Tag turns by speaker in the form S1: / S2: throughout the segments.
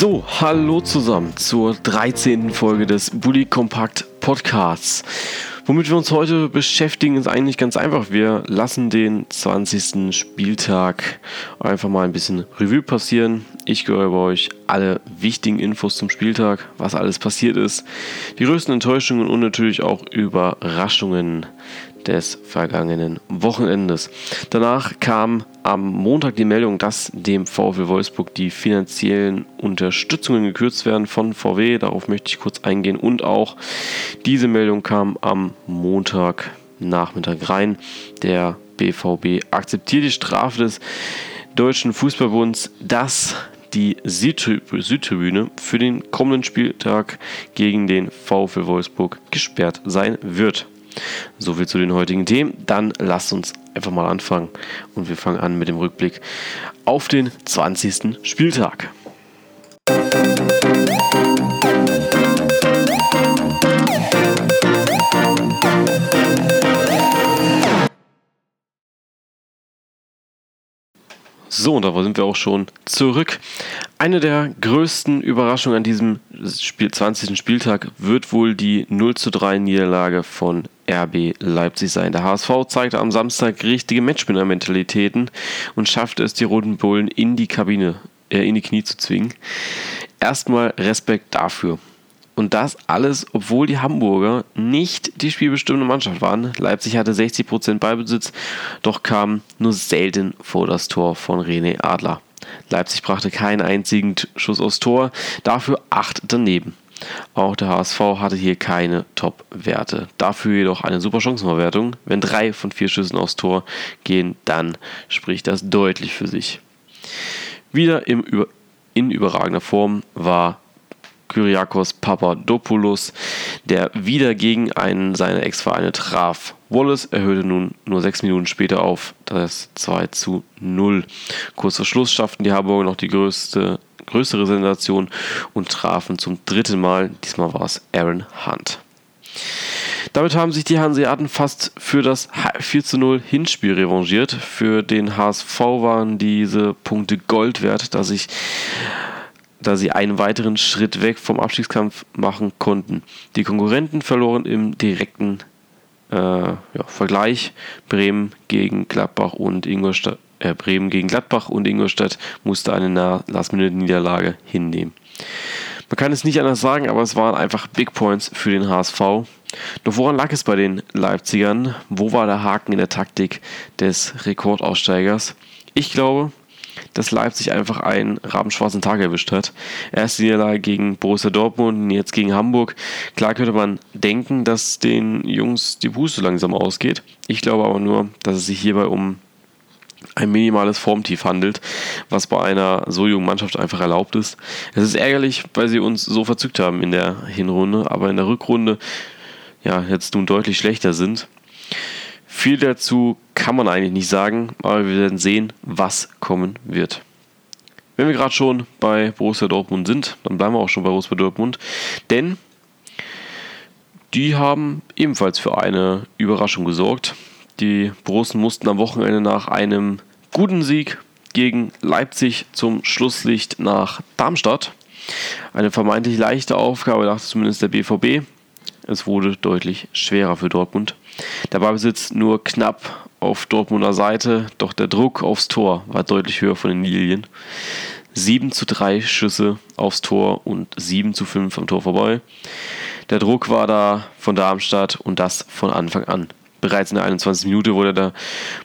S1: So, hallo zusammen zur 13. Folge des Bully Compact Podcasts. Womit wir uns heute beschäftigen, ist eigentlich ganz einfach. Wir lassen den 20. Spieltag einfach mal ein bisschen Revue passieren. Ich gehöre bei euch alle wichtigen Infos zum Spieltag, was alles passiert ist, die größten Enttäuschungen und natürlich auch Überraschungen des vergangenen Wochenendes. Danach kam am Montag die Meldung, dass dem VfL Wolfsburg die finanziellen Unterstützungen gekürzt werden von VW. Darauf möchte ich kurz eingehen. Und auch diese Meldung kam am Montagnachmittag rein. Der BVB akzeptiert die Strafe des Deutschen Fußballbunds, dass die Südtribüne für den kommenden Spieltag gegen den VfL Wolfsburg gesperrt sein wird. Soviel zu den heutigen Themen. Dann lasst uns einfach mal anfangen. Und wir fangen an mit dem Rückblick auf den 20. Spieltag. So, und da sind wir auch schon zurück. Eine der größten Überraschungen an diesem Spiel, 20. Spieltag wird wohl die 0 zu 3 Niederlage von RB Leipzig sein. Der HSV zeigte am Samstag richtige Matchwinner-Mentalitäten und schaffte es, die Roten Bullen in die Kabine, äh, in die Knie zu zwingen. Erstmal Respekt dafür. Und das alles, obwohl die Hamburger nicht die spielbestimmende Mannschaft waren. Leipzig hatte 60% Ballbesitz, doch kam nur selten vor das Tor von René Adler. Leipzig brachte keinen einzigen Schuss aufs Tor, dafür acht daneben. Auch der HSV hatte hier keine Top-Werte. Dafür jedoch eine super Chancenverwertung. Wenn drei von vier Schüssen aufs Tor gehen, dann spricht das deutlich für sich. Wieder im, in überragender Form war Kyriakos Papadopoulos, der wieder gegen einen seiner Ex-Vereine traf. Wallace erhöhte nun nur sechs Minuten später auf das 2 zu 0. Kurz vor Schluss schafften die Harburger noch die größte, größere Sensation und trafen zum dritten Mal. Diesmal war es Aaron Hunt. Damit haben sich die Hanseaten fast für das 4 zu 0 Hinspiel revanchiert. Für den HSV waren diese Punkte Gold wert, dass sich da sie einen weiteren Schritt weg vom Abstiegskampf machen konnten. Die Konkurrenten verloren im direkten äh, ja, Vergleich. Bremen gegen Gladbach und Ingolstadt. Äh, Bremen gegen Gladbach und Ingolstadt musste eine Last-Minute-Niederlage hinnehmen. Man kann es nicht anders sagen, aber es waren einfach Big Points für den HSV. Doch woran lag es bei den Leipzigern? Wo war der Haken in der Taktik des Rekordaussteigers? Ich glaube, dass Leipzig einfach einen rabenschwarzen Tag erwischt hat. Erste Niederlage gegen Borussia Dortmund und jetzt gegen Hamburg. Klar könnte man denken, dass den Jungs die Puste langsam ausgeht. Ich glaube aber nur, dass es sich hierbei um ein minimales Formtief handelt, was bei einer so jungen Mannschaft einfach erlaubt ist. Es ist ärgerlich, weil sie uns so verzückt haben in der Hinrunde, aber in der Rückrunde ja jetzt nun deutlich schlechter sind. Viel dazu kann man eigentlich nicht sagen, aber wir werden sehen, was kommen wird. Wenn wir gerade schon bei Borussia Dortmund sind, dann bleiben wir auch schon bei Borussia Dortmund, denn die haben ebenfalls für eine Überraschung gesorgt. Die Borussen mussten am Wochenende nach einem guten Sieg gegen Leipzig zum Schlusslicht nach Darmstadt. Eine vermeintlich leichte Aufgabe, dachte zumindest der BVB. Es wurde deutlich schwerer für Dortmund. Der Ballbesitz nur knapp auf Dortmunder Seite, doch der Druck aufs Tor war deutlich höher von den Lilien. 7 zu 3 Schüsse aufs Tor und 7 zu 5 am Tor vorbei. Der Druck war da von Darmstadt und das von Anfang an. Bereits in der 21. Minute wurde der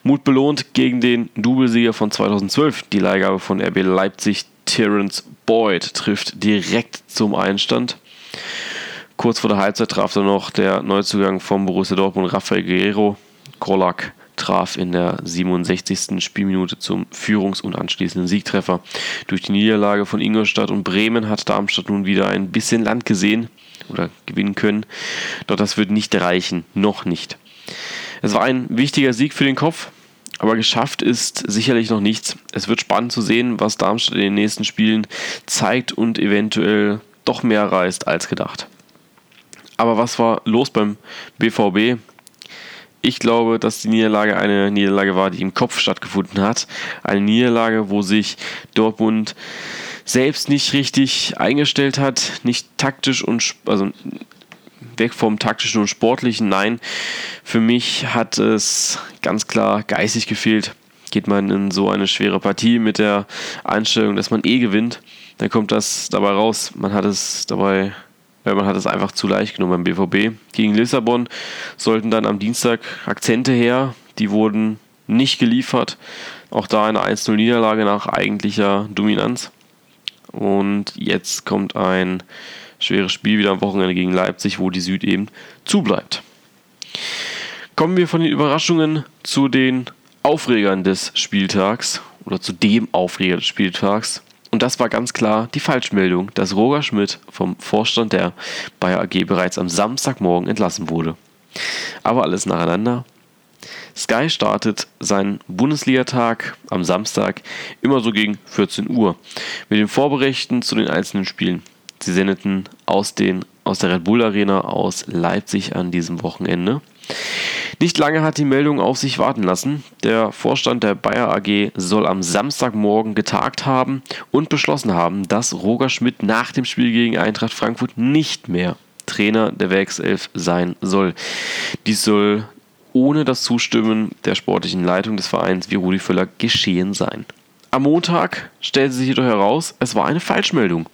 S1: Mut belohnt gegen den Doublesieger von 2012. Die Leihgabe von RB Leipzig, Terence Boyd, trifft direkt zum Einstand. Kurz vor der Halbzeit traf dann noch der Neuzugang vom Borussia Dortmund Rafael Guerrero. Kolak traf in der 67. Spielminute zum Führungs- und anschließenden Siegtreffer. Durch die Niederlage von Ingolstadt und Bremen hat Darmstadt nun wieder ein bisschen Land gesehen oder gewinnen können. Doch das wird nicht reichen, noch nicht. Es war ein wichtiger Sieg für den Kopf aber geschafft ist sicherlich noch nichts. Es wird spannend zu sehen, was Darmstadt in den nächsten Spielen zeigt und eventuell doch mehr reißt als gedacht. Aber was war los beim BVB? Ich glaube, dass die Niederlage eine Niederlage war, die im Kopf stattgefunden hat. Eine Niederlage, wo sich Dortmund selbst nicht richtig eingestellt hat, nicht taktisch und also weg vom taktischen und sportlichen. Nein, für mich hat es ganz klar geistig gefehlt. Geht man in so eine schwere Partie mit der Einstellung, dass man eh gewinnt, dann kommt das dabei raus. Man hat es dabei man hat es einfach zu leicht genommen beim BVB. Gegen Lissabon sollten dann am Dienstag Akzente her, die wurden nicht geliefert. Auch da eine 1-0-Niederlage nach eigentlicher Dominanz. Und jetzt kommt ein schweres Spiel wieder am Wochenende gegen Leipzig, wo die Süd eben zubleibt. Kommen wir von den Überraschungen zu den Aufregern des Spieltags oder zu dem Aufreger des Spieltags. Und das war ganz klar die Falschmeldung, dass Roger Schmidt vom Vorstand der Bayer AG bereits am Samstagmorgen entlassen wurde. Aber alles nacheinander. Sky startet seinen Bundesligatag am Samstag immer so gegen 14 Uhr mit den Vorberichten zu den einzelnen Spielen. Sie sendeten aus, den, aus der Red Bull Arena aus Leipzig an diesem Wochenende. Nicht lange hat die Meldung auf sich warten lassen. Der Vorstand der Bayer AG soll am Samstagmorgen getagt haben und beschlossen haben, dass Roger Schmidt nach dem Spiel gegen Eintracht Frankfurt nicht mehr Trainer der Werkself sein soll. Dies soll ohne das Zustimmen der sportlichen Leitung des Vereins wie Rudi Völler geschehen sein. Am Montag stellte sich jedoch heraus, es war eine Falschmeldung.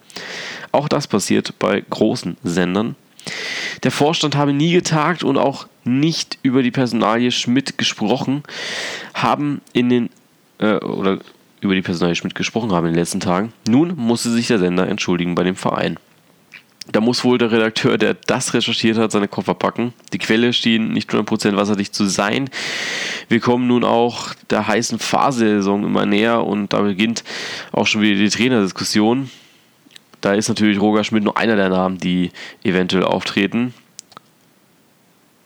S1: Auch das passiert bei großen Sendern. Der Vorstand habe nie getagt und auch nicht über die Personalie Schmidt gesprochen, haben in den äh, oder über die Personalie Schmidt gesprochen haben in den letzten Tagen. Nun musste sich der Sender entschuldigen bei dem Verein. Da muss wohl der Redakteur, der das recherchiert hat, seine Koffer packen. Die Quelle schien nicht 100% wasserdicht zu sein. Wir kommen nun auch der heißen Phase der Saison immer näher und da beginnt auch schon wieder die Trainerdiskussion. Da ist natürlich Roger Schmidt nur einer der Namen, die eventuell auftreten.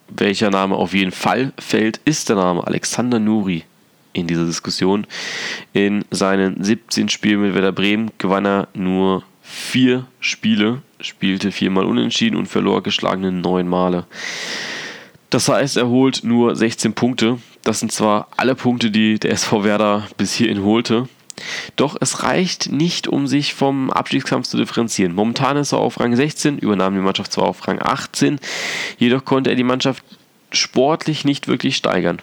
S1: Welcher Name auf jeden Fall fällt, ist der Name Alexander Nuri in dieser Diskussion. In seinen 17 Spielen mit Werder Bremen gewann er nur vier Spiele, spielte viermal unentschieden und verlor geschlagene neun Male. Das heißt, er holt nur 16 Punkte. Das sind zwar alle Punkte, die der SV Werder bis hierhin holte, doch es reicht nicht, um sich vom Abstiegskampf zu differenzieren. Momentan ist er auf Rang 16, übernahm die Mannschaft zwar auf Rang 18, jedoch konnte er die Mannschaft sportlich nicht wirklich steigern.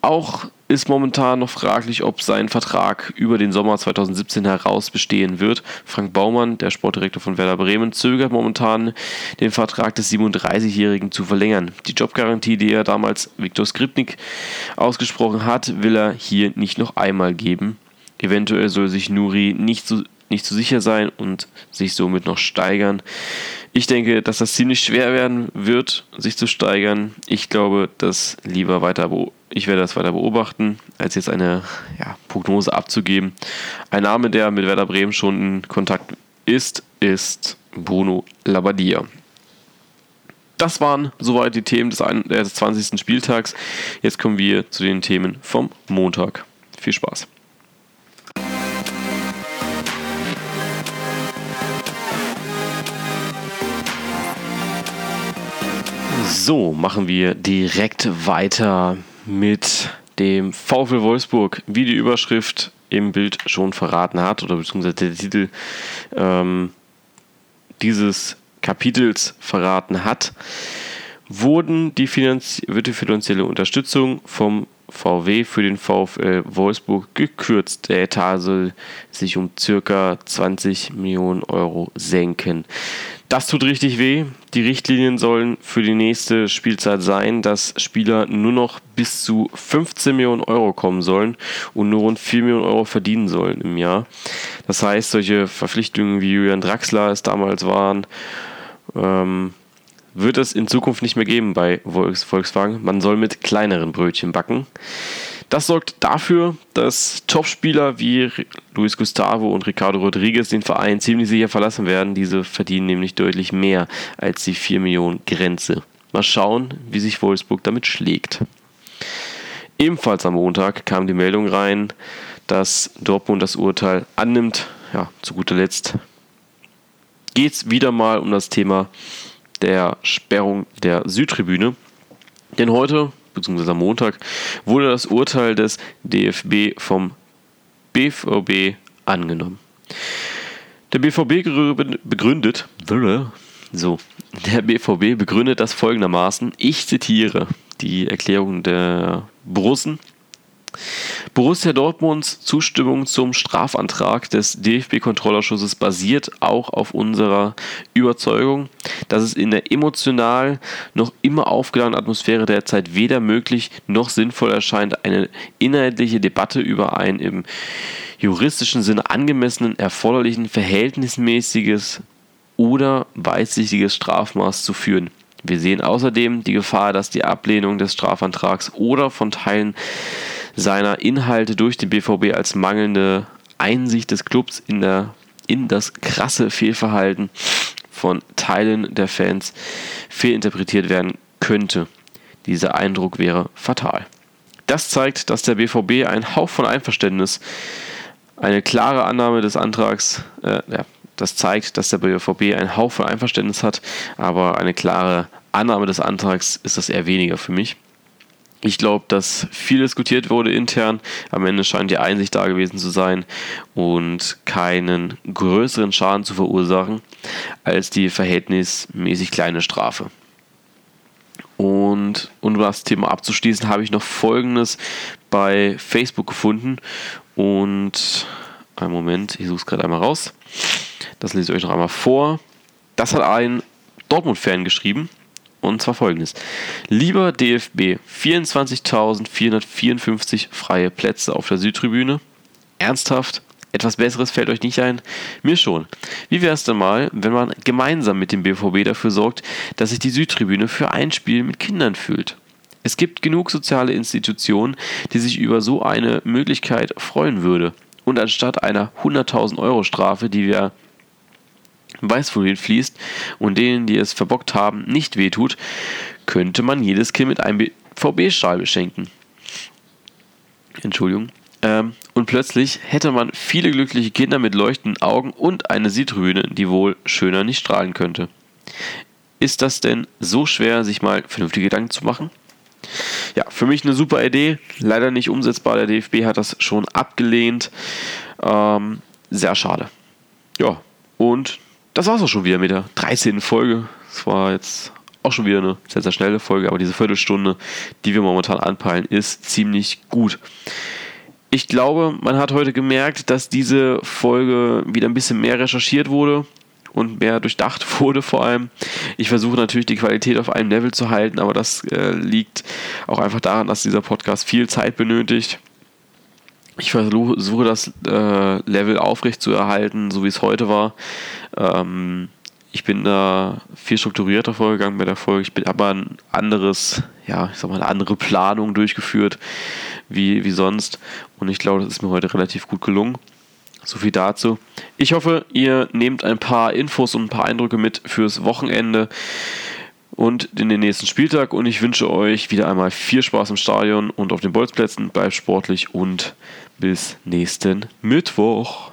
S1: Auch ist momentan noch fraglich, ob sein Vertrag über den Sommer 2017 heraus bestehen wird. Frank Baumann, der Sportdirektor von Werder Bremen, zögert momentan, den Vertrag des 37-Jährigen zu verlängern. Die Jobgarantie, die er damals Viktor Skripnik ausgesprochen hat, will er hier nicht noch einmal geben. Eventuell soll sich Nuri nicht so, nicht so sicher sein und sich somit noch steigern. Ich denke, dass das ziemlich schwer werden wird, sich zu steigern. Ich glaube, dass lieber weiter, ich werde das weiter beobachten, als jetzt eine ja, Prognose abzugeben. Ein Name, der mit Werder Bremen schon in Kontakt ist, ist Bruno Labbadia. Das waren soweit die Themen des, des 20. Spieltags. Jetzt kommen wir zu den Themen vom Montag. Viel Spaß. So, machen wir direkt weiter mit dem VfL Wolfsburg, wie die Überschrift im Bild schon verraten hat, oder beziehungsweise der Titel ähm, dieses Kapitels verraten hat, wurden die wird die finanzielle Unterstützung vom VW für den VfL Wolfsburg gekürzt. Der Etat soll sich um circa 20 Millionen Euro senken. Das tut richtig weh. Die Richtlinien sollen für die nächste Spielzeit sein, dass Spieler nur noch bis zu 15 Millionen Euro kommen sollen und nur rund 4 Millionen Euro verdienen sollen im Jahr. Das heißt, solche Verpflichtungen wie Julian Draxler es damals waren, ähm, wird es in Zukunft nicht mehr geben bei Volkswagen. Man soll mit kleineren Brötchen backen. Das sorgt dafür, dass Topspieler wie Luis Gustavo und Ricardo Rodriguez den Verein ziemlich sicher verlassen werden. Diese verdienen nämlich deutlich mehr als die 4 Millionen Grenze. Mal schauen, wie sich Wolfsburg damit schlägt. Ebenfalls am Montag kam die Meldung rein, dass Dortmund das Urteil annimmt. Ja, zu guter Letzt geht es wieder mal um das Thema der Sperrung der Südtribüne. Denn heute, beziehungsweise am Montag, wurde das Urteil des DFB vom BVB angenommen. Der BVB begründet, so, der BVB begründet das folgendermaßen, ich zitiere die Erklärung der Borussen. Borussia Dortmunds Zustimmung zum Strafantrag des DFB-Kontrollausschusses basiert auch auf unserer Überzeugung, dass es in der emotional noch immer aufgeladenen Atmosphäre derzeit weder möglich noch sinnvoll erscheint, eine inhaltliche Debatte über ein im juristischen Sinne angemessenen, erforderlichen, verhältnismäßiges oder weitsichtiges Strafmaß zu führen. Wir sehen außerdem die Gefahr, dass die Ablehnung des Strafantrags oder von Teilen seiner Inhalte durch den BVB als mangelnde Einsicht des Clubs in, der, in das krasse Fehlverhalten von Teilen der Fans fehlinterpretiert werden könnte. Dieser Eindruck wäre fatal. Das zeigt, dass der BVB einen Hauch von Einverständnis, eine klare Annahme des Antrags, äh, ja, das zeigt, dass der BVB einen Hauch von Einverständnis hat, aber eine klare Annahme des Antrags ist das eher weniger für mich. Ich glaube, dass viel diskutiert wurde intern. Am Ende scheint die Einsicht da gewesen zu sein und keinen größeren Schaden zu verursachen als die verhältnismäßig kleine Strafe. Und um das Thema abzuschließen, habe ich noch Folgendes bei Facebook gefunden. Und einen Moment, ich suche es gerade einmal raus. Das lese ich euch noch einmal vor. Das hat ein Dortmund-Fan geschrieben. Und zwar folgendes. Lieber DFB, 24.454 freie Plätze auf der Südtribüne. Ernsthaft? Etwas Besseres fällt euch nicht ein? Mir schon. Wie wäre es denn mal, wenn man gemeinsam mit dem BVB dafür sorgt, dass sich die Südtribüne für ein Spiel mit Kindern fühlt? Es gibt genug soziale Institutionen, die sich über so eine Möglichkeit freuen würde. Und anstatt einer 100.000 Euro Strafe, die wir Weißfolien fließt und denen, die es verbockt haben, nicht wehtut, könnte man jedes Kind mit einem VB-Schal beschenken. Entschuldigung. Ähm, und plötzlich hätte man viele glückliche Kinder mit leuchtenden Augen und eine Siedrühne, die wohl schöner nicht strahlen könnte. Ist das denn so schwer, sich mal vernünftige Gedanken zu machen? Ja, für mich eine super Idee, leider nicht umsetzbar. Der DFB hat das schon abgelehnt. Ähm, sehr schade. Ja, und das war es auch schon wieder mit der 13. Folge. Es war jetzt auch schon wieder eine sehr, sehr schnelle Folge, aber diese Viertelstunde, die wir momentan anpeilen, ist ziemlich gut. Ich glaube, man hat heute gemerkt, dass diese Folge wieder ein bisschen mehr recherchiert wurde und mehr durchdacht wurde vor allem. Ich versuche natürlich die Qualität auf einem Level zu halten, aber das äh, liegt auch einfach daran, dass dieser Podcast viel Zeit benötigt. Ich versuche das äh, Level aufrecht zu erhalten, so wie es heute war. Ähm, ich bin da viel strukturierter vorgegangen bei der Folge. Ich bin aber ein anderes, ja, ich sag mal, eine andere Planung durchgeführt wie, wie sonst. Und ich glaube, das ist mir heute relativ gut gelungen. So viel dazu. Ich hoffe, ihr nehmt ein paar Infos und ein paar Eindrücke mit fürs Wochenende und in den nächsten Spieltag. Und ich wünsche euch wieder einmal viel Spaß im Stadion und auf den Bolzplätzen. Bleibt sportlich und bis nächsten Mittwoch.